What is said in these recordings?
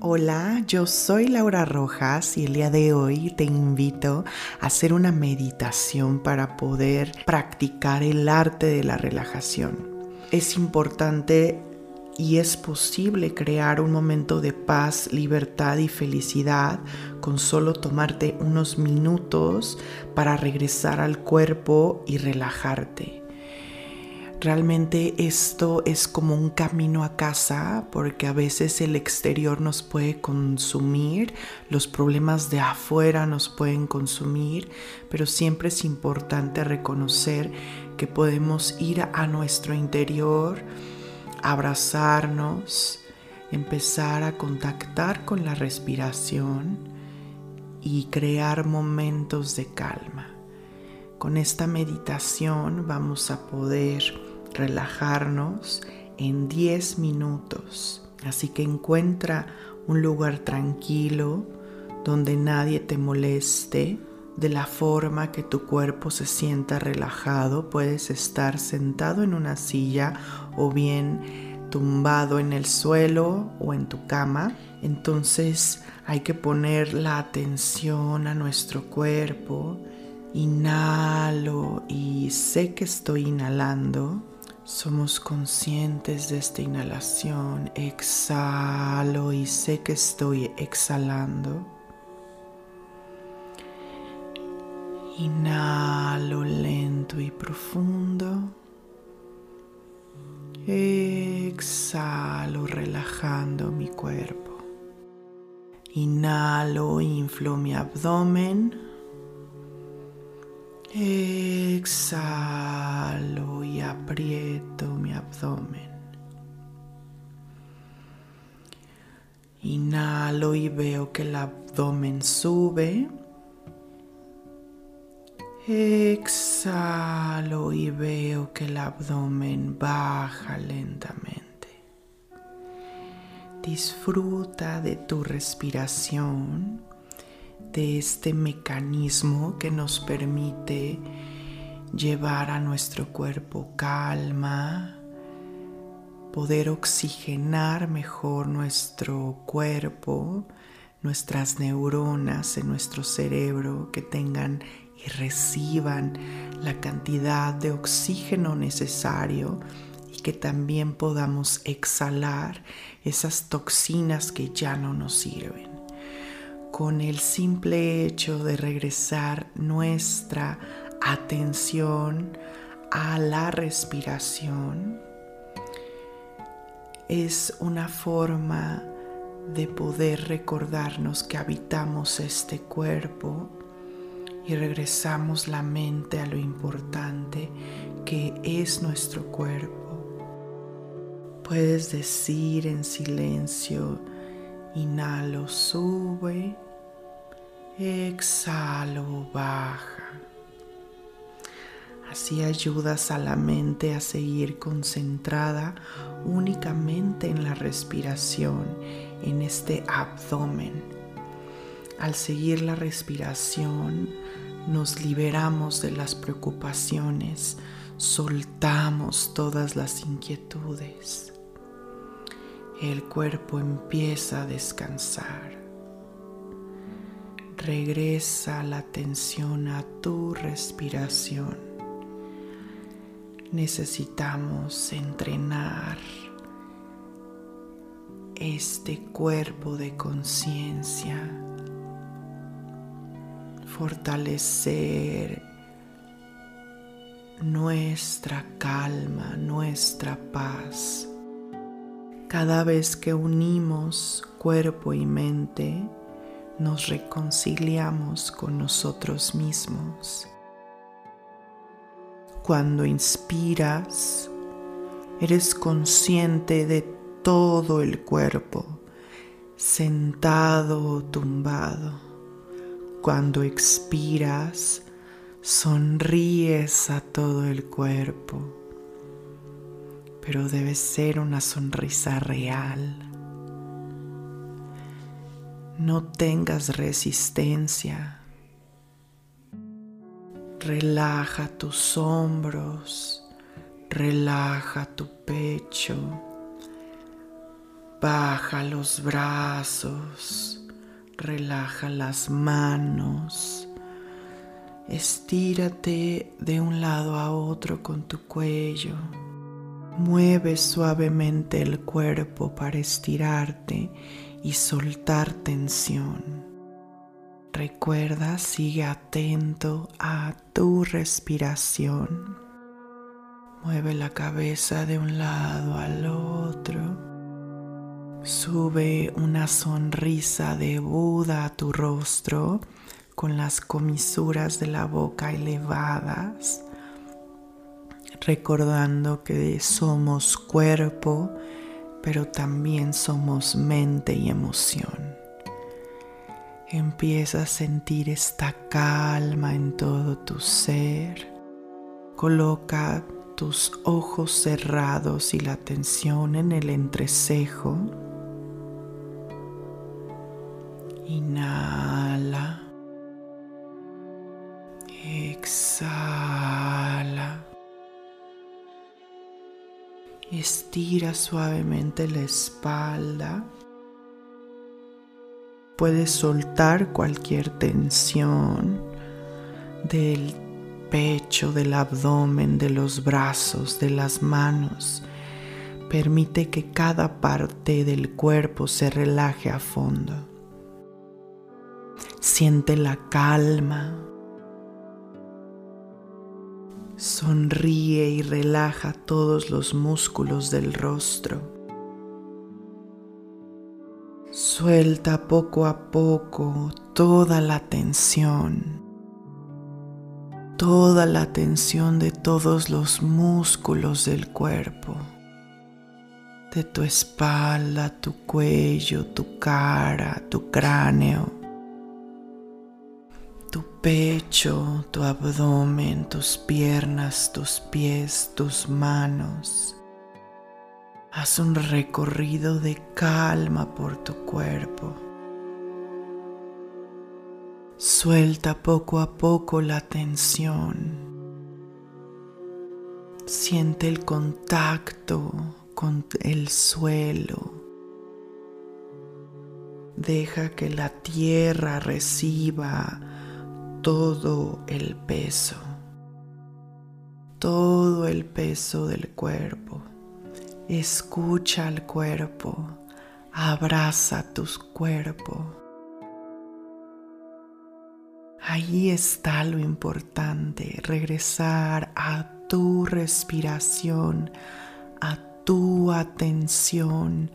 Hola, yo soy Laura Rojas y el día de hoy te invito a hacer una meditación para poder practicar el arte de la relajación. Es importante y es posible crear un momento de paz, libertad y felicidad con solo tomarte unos minutos para regresar al cuerpo y relajarte. Realmente esto es como un camino a casa porque a veces el exterior nos puede consumir, los problemas de afuera nos pueden consumir, pero siempre es importante reconocer que podemos ir a nuestro interior, abrazarnos, empezar a contactar con la respiración y crear momentos de calma. Con esta meditación vamos a poder relajarnos en 10 minutos. Así que encuentra un lugar tranquilo donde nadie te moleste. De la forma que tu cuerpo se sienta relajado, puedes estar sentado en una silla o bien tumbado en el suelo o en tu cama. Entonces hay que poner la atención a nuestro cuerpo. Inhalo y sé que estoy inhalando. Somos conscientes de esta inhalación. Exhalo y sé que estoy exhalando. Inhalo lento y profundo. Exhalo relajando mi cuerpo. Inhalo, inflo mi abdomen. Exhalo y aprieto mi abdomen. Inhalo y veo que el abdomen sube. Exhalo y veo que el abdomen baja lentamente. Disfruta de tu respiración de este mecanismo que nos permite llevar a nuestro cuerpo calma, poder oxigenar mejor nuestro cuerpo, nuestras neuronas en nuestro cerebro que tengan y reciban la cantidad de oxígeno necesario y que también podamos exhalar esas toxinas que ya no nos sirven con el simple hecho de regresar nuestra atención a la respiración, es una forma de poder recordarnos que habitamos este cuerpo y regresamos la mente a lo importante que es nuestro cuerpo. Puedes decir en silencio, Inhalo, sube. Exhalo, baja. Así ayudas a la mente a seguir concentrada únicamente en la respiración, en este abdomen. Al seguir la respiración, nos liberamos de las preocupaciones, soltamos todas las inquietudes el cuerpo empieza a descansar. Regresa la atención a tu respiración. Necesitamos entrenar este cuerpo de conciencia, fortalecer nuestra calma, nuestra paz cada vez que unimos cuerpo y mente, nos reconciliamos con nosotros mismos. Cuando inspiras, eres consciente de todo el cuerpo, sentado o tumbado. Cuando expiras, sonríes a todo el cuerpo pero debe ser una sonrisa real. No tengas resistencia. Relaja tus hombros, relaja tu pecho, Baja los brazos, relaja las manos, estírate de un lado a otro con tu cuello. Mueve suavemente el cuerpo para estirarte y soltar tensión. Recuerda, sigue atento a tu respiración. Mueve la cabeza de un lado al otro. Sube una sonrisa de Buda a tu rostro con las comisuras de la boca elevadas, recordando que somos cuerpo, pero también somos mente y emoción. Empieza a sentir esta calma en todo tu ser. Coloca tus ojos cerrados y la atención en el entrecejo. Inhala. Exhala. Estira suavemente la espalda. Puedes soltar cualquier tensión del pecho, del abdomen, de los brazos, de las manos. Permite que cada parte del cuerpo se relaje a fondo. Siente la calma. Sonríe y relaja todos los músculos del rostro. Suelta poco a poco toda la tensión. Toda la tensión de todos los músculos del cuerpo, de tu espalda, tu cuello, tu cara, tu cráneo, pecho, tu abdomen, tus piernas, tus pies, tus manos. Haz un recorrido de calma por tu cuerpo. Suelta poco a poco la tensión. Siente el contacto con el suelo. Deja que la tierra reciba todo el peso, todo el peso del cuerpo. Escucha al cuerpo, abraza tu cuerpo. Ahí está lo importante, regresar a tu respiración, a tu atención,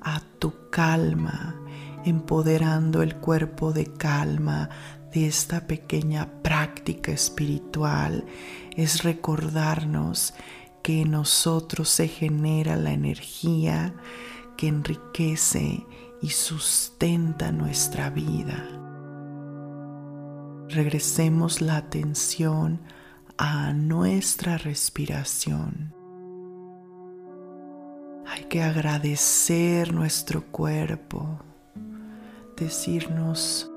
a tu calma, empoderando el cuerpo de calma de esta pequeña práctica espiritual. Es recordarnos que en nosotros se genera la energía que enriquece y sustenta nuestra vida regresemos la atención a nuestra respiración. Hay que agradecer nuestro cuerpo, decirnos,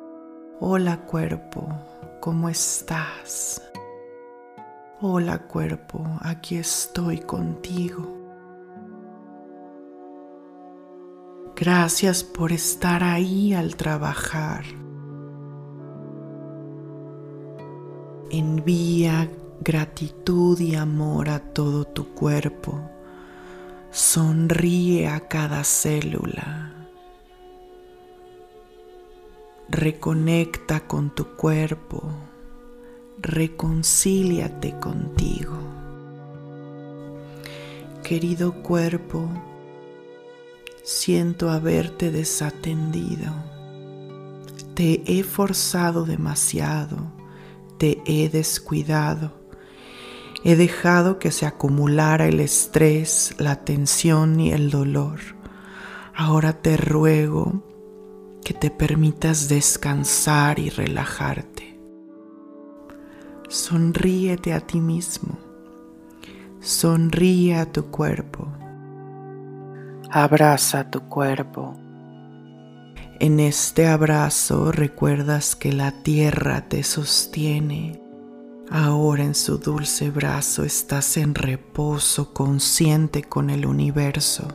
hola cuerpo, ¿cómo estás? Hola cuerpo, aquí estoy contigo. Gracias por estar ahí al trabajar. Envía gratitud y amor a todo tu cuerpo. Sonríe a cada célula. Reconecta con tu cuerpo. Reconcíliate contigo. Querido cuerpo, siento haberte desatendido. Te he forzado demasiado te he descuidado. He dejado que se acumulara el estrés, la tensión y el dolor. Ahora te ruego que te permitas descansar y relajarte. Sonríete a ti mismo. Sonríe a tu cuerpo. Abraza tu cuerpo. En este abrazo recuerdas que la tierra te sostiene. Ahora en su dulce brazo estás en reposo consciente con el universo.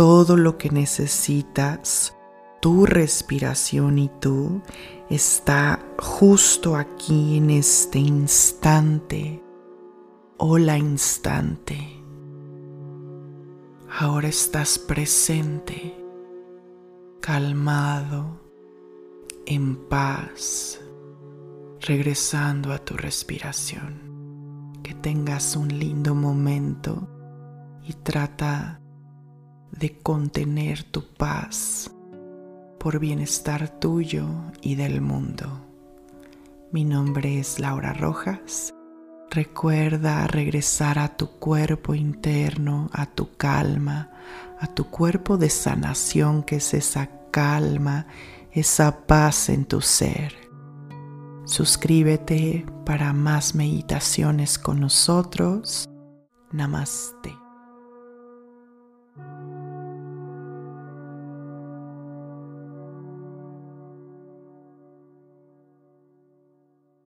Todo lo que necesitas, tu respiración y tú, está justo aquí en este instante. Hola instante. Ahora estás presente, calmado, en paz, regresando a tu respiración. Que tengas un lindo momento y trata de contener tu paz por bienestar tuyo y del mundo. Mi nombre es Laura Rojas. Recuerda regresar a tu cuerpo interno, a tu calma, a tu cuerpo de sanación que es esa calma, esa paz en tu ser. Suscríbete para más meditaciones con nosotros. Namaste.